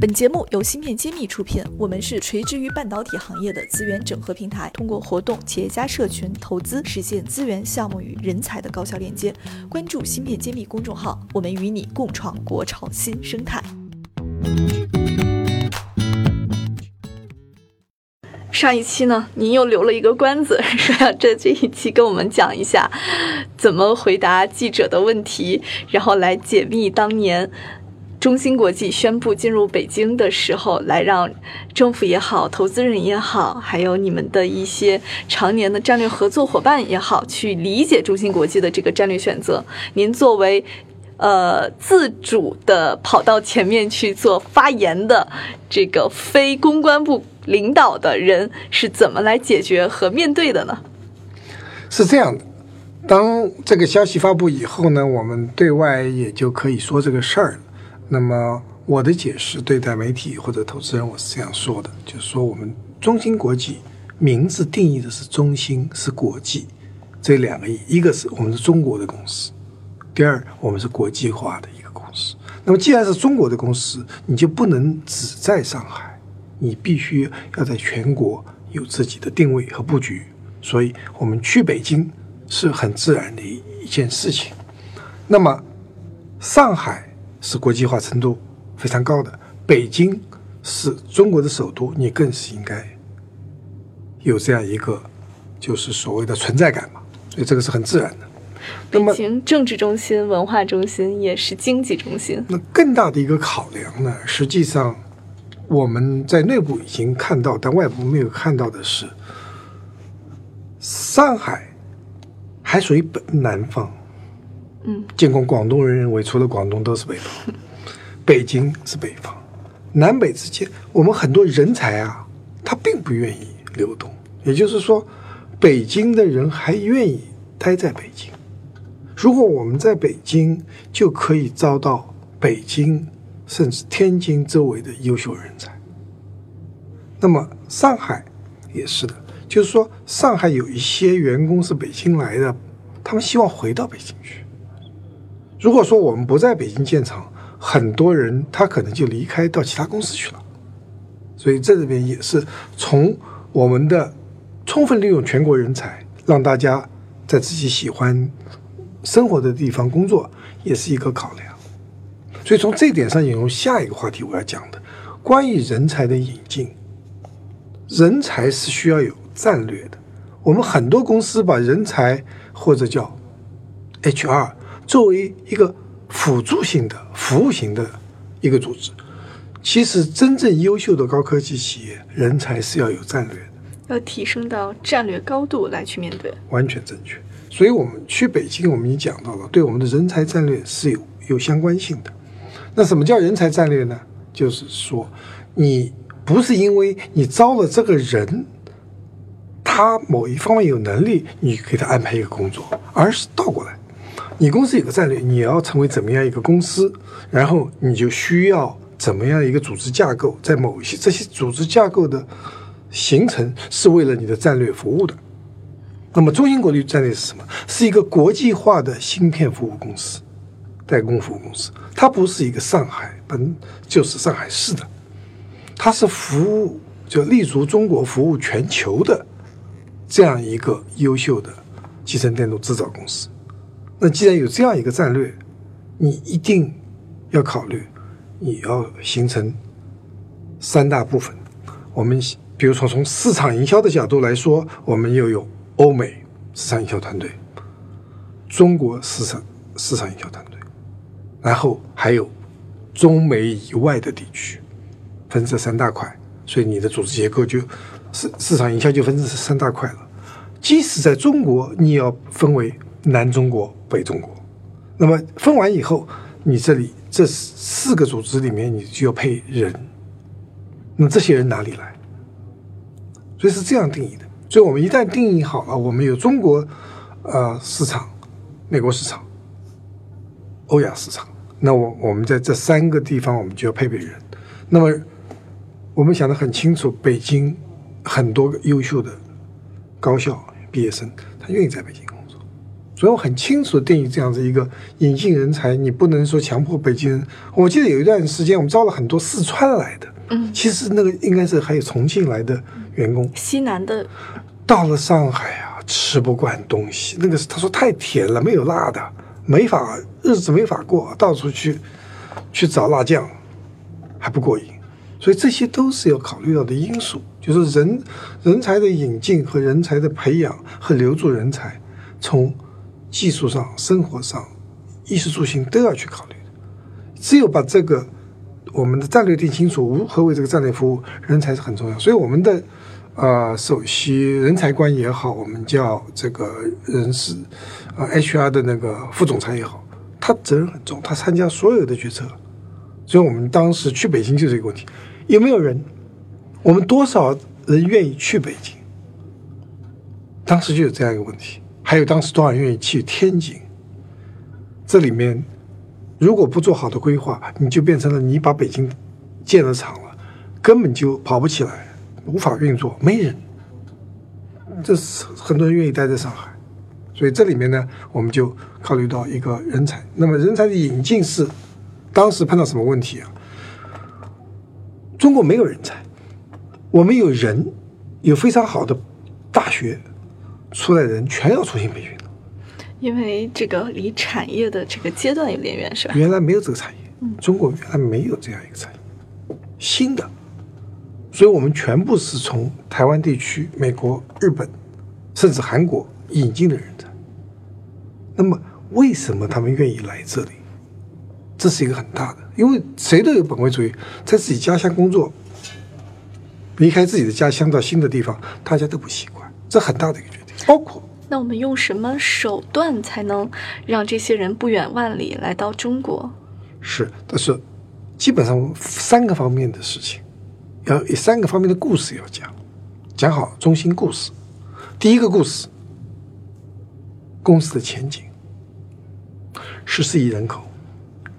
本节目由芯片揭秘出品，我们是垂直于半导体行业的资源整合平台，通过活动、企业家社群、投资，实现资源、项目与人才的高效链接。关注芯片揭秘公众号，我们与你共创国潮新生态。上一期呢，您又留了一个关子，说要在这一期跟我们讲一下怎么回答记者的问题，然后来解密当年。中芯国际宣布进入北京的时候，来让政府也好，投资人也好，还有你们的一些常年的战略合作伙伴也好，去理解中芯国际的这个战略选择。您作为呃自主的跑到前面去做发言的这个非公关部领导的人，是怎么来解决和面对的呢？是这样的，当这个消息发布以后呢，我们对外也就可以说这个事儿了。那么我的解释对待媒体或者投资人，我是这样说的，就是说我们中芯国际名字定义的是中芯是国际这两个意，一个是我们是中国的公司，第二我们是国际化的一个公司。那么既然是中国的公司，你就不能只在上海，你必须要在全国有自己的定位和布局。所以我们去北京是很自然的一一件事情。那么上海。是国际化程度非常高的，北京是中国的首都，你更是应该有这样一个就是所谓的存在感嘛，所以这个是很自然的。北京政治中心、文化中心也是经济中心。那更大的一个考量呢，实际上我们在内部已经看到，但外部没有看到的是，上海还属于本南方。嗯，尽管广东人认为除了广东都是北方，北京是北方，南北之间，我们很多人才啊，他并不愿意流动。也就是说，北京的人还愿意待在北京。如果我们在北京，就可以招到北京甚至天津周围的优秀人才。那么上海也是的，就是说上海有一些员工是北京来的，他们希望回到北京去。如果说我们不在北京建厂，很多人他可能就离开到其他公司去了。所以这里边也是从我们的充分利用全国人才，让大家在自己喜欢生活的地方工作，也是一个考量。所以从这点上引入下一个话题，我要讲的关于人才的引进，人才是需要有战略的。我们很多公司把人才或者叫 HR。作为一个辅助型的服务型的一个组织，其实真正优秀的高科技企业人才是要有战略的，要提升到战略高度来去面对，完全正确。所以，我们去北京，我们已经讲到了，对我们的人才战略是有有相关性的。那什么叫人才战略呢？就是说，你不是因为你招了这个人，他某一方面有能力，你给他安排一个工作，而是倒过来。你公司有个战略，你要成为怎么样一个公司，然后你就需要怎么样一个组织架构，在某一些这些组织架构的形成是为了你的战略服务的。那么中芯国际战略是什么？是一个国际化的芯片服务公司、代工服务公司。它不是一个上海本就是上海市的，它是服务就立足中国、服务全球的这样一个优秀的集成电路制造公司。那既然有这样一个战略，你一定要考虑，你要形成三大部分。我们比如说从市场营销的角度来说，我们又有欧美市场营销团队、中国市场市场营销团队，然后还有中美以外的地区，分这三大块。所以你的组织结构就市市场营销就分成三大块了。即使在中国，你要分为南中国。北中国，那么分完以后，你这里这四个组织里面，你就要配人。那这些人哪里来？所以是这样定义的。所以我们一旦定义好了，我们有中国呃市场、美国市场、欧亚市场，那我我们在这三个地方，我们就要配备人。那么我们想的很清楚，北京很多优秀的高校毕业生，他愿意在北京。所以我很清楚地定义这样子一个引进人才，你不能说强迫北京人。我记得有一段时间，我们招了很多四川来的，嗯，其实那个应该是还有重庆来的员工，西南的到了上海啊，吃不惯东西，那个他说太甜了，没有辣的，没法日子没法过，到处去去找辣酱，还不过瘾。所以这些都是要考虑到的因素，就是人人才的引进和人才的培养和留住人才，从技术上、生活上、衣食住行都要去考虑的。只有把这个我们的战略定清楚，如何为这个战略服务，人才是很重要。所以我们的呃首席人才官也好，我们叫这个人事呃 HR 的那个副总裁也好，他责任很重，他参加所有的决策。所以我们当时去北京就这个问题，有没有人？我们多少人愿意去北京？当时就有这样一个问题。还有当时多少人愿意去天津？这里面如果不做好的规划，你就变成了你把北京建了厂了，根本就跑不起来，无法运作，没人。这是很多人愿意待在上海，所以这里面呢，我们就考虑到一个人才。那么人才的引进是当时碰到什么问题啊？中国没有人才，我们有人，有非常好的大学出来的人，全要重新培训的。因为这个离产业的这个阶段有点远，是吧？原来没有这个产业，中国原来没有这样一个产业，新的，所以我们全部是从台湾地区、美国、日本，甚至韩国引进的人才。那么，为什么他们愿意来这里？这是一个很大的，因为谁都有本位主义，在自己家乡工作，离开自己的家乡到新的地方，大家都不习惯，这很大的一个决定。包括那我们用什么手段才能让这些人不远万里来到中国？是，但是基本上三个方面的事情，要有三个方面的故事要讲，讲好中心故事。第一个故事，公司的前景，十四亿人口，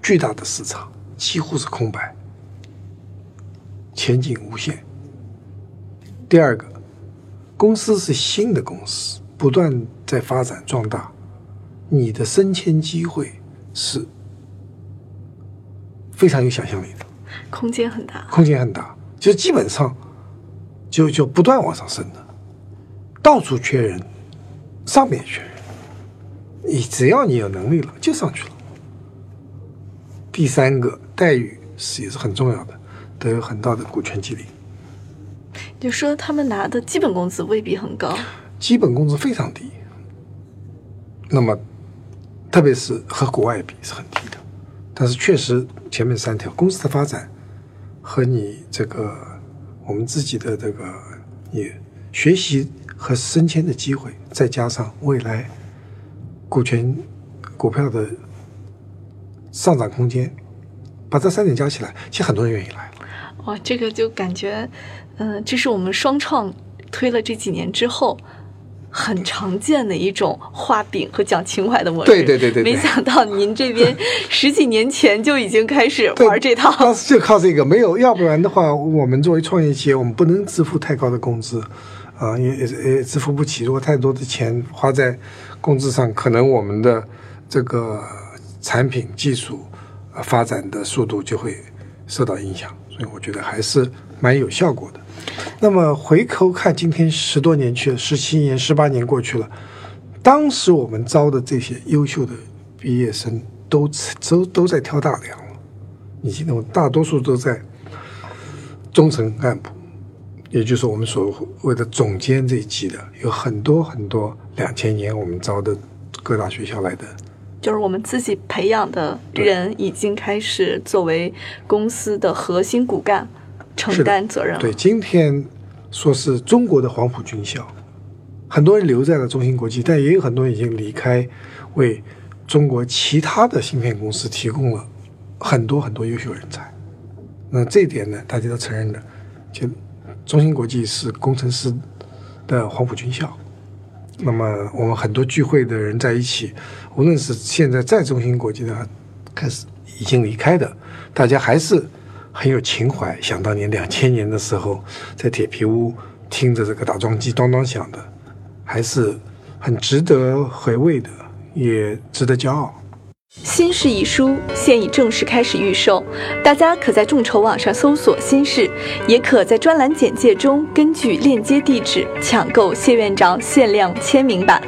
巨大的市场，几乎是空白，前景无限。第二个，公司是新的公司，不断在发展壮大，你的升迁机会是非常有想象力的，空间很大。空间很大，就基本上就就不断往上升的，到处缺人，上面也缺人，你只要你有能力了，就上去了。第三个待遇是也是很重要的，都有很大的股权激励，就说他们拿的基本工资未必很高，基本工资非常低，那么特别是和国外比是很低的，但是确实前面三条公司的发展和你这个我们自己的这个也学习和升迁的机会，再加上未来股权股票的上涨空间，把这三点加起来，其实很多人愿意来了。哇，这个就感觉，嗯、这是我们双创推了这几年之后。很常见的一种画饼和讲情怀的模式，对对对对对没想到您这边 十几年前就已经开始玩这套，就靠这个，没有，要不然的话，我们作为创业企业，我们不能支付太高的工资，啊、也也也支付不起。如果太多的钱花在工资上，可能我们的这个产品技术呃发展的速度就会受到影响。所以我觉得还是蛮有效果的。那么回头看，今天十多年去了，十七年、十八年过去了，当时我们招的这些优秀的毕业生都都都在挑大梁了。你记得我大多数都在中层干部，也就是我们所谓的总监这一级的，有很多很多两千年我们招的各大学校来的，就是我们自己培养的人已经开始作为公司的核心骨干承担责任了。对，今天说是中国的黄埔军校，很多人留在了中芯国际，但也有很多人已经离开，为中国其他的芯片公司提供了很多很多优秀人才。那这一点呢，大家都承认的，就中芯国际是工程师的黄埔军校。那么我们很多聚会的人在一起，无论是现在在中芯国际的，开始已经离开的，大家还是很有情怀。想当年两千年的时候，在铁皮屋听着这个打桩机咚咚响的，还是很值得回味的，也值得骄傲。《新事》一书现已正式开始预售，大家可在众筹网上搜索“新事”，也可在专栏简介中根据链接地址抢购谢院长限量签名版。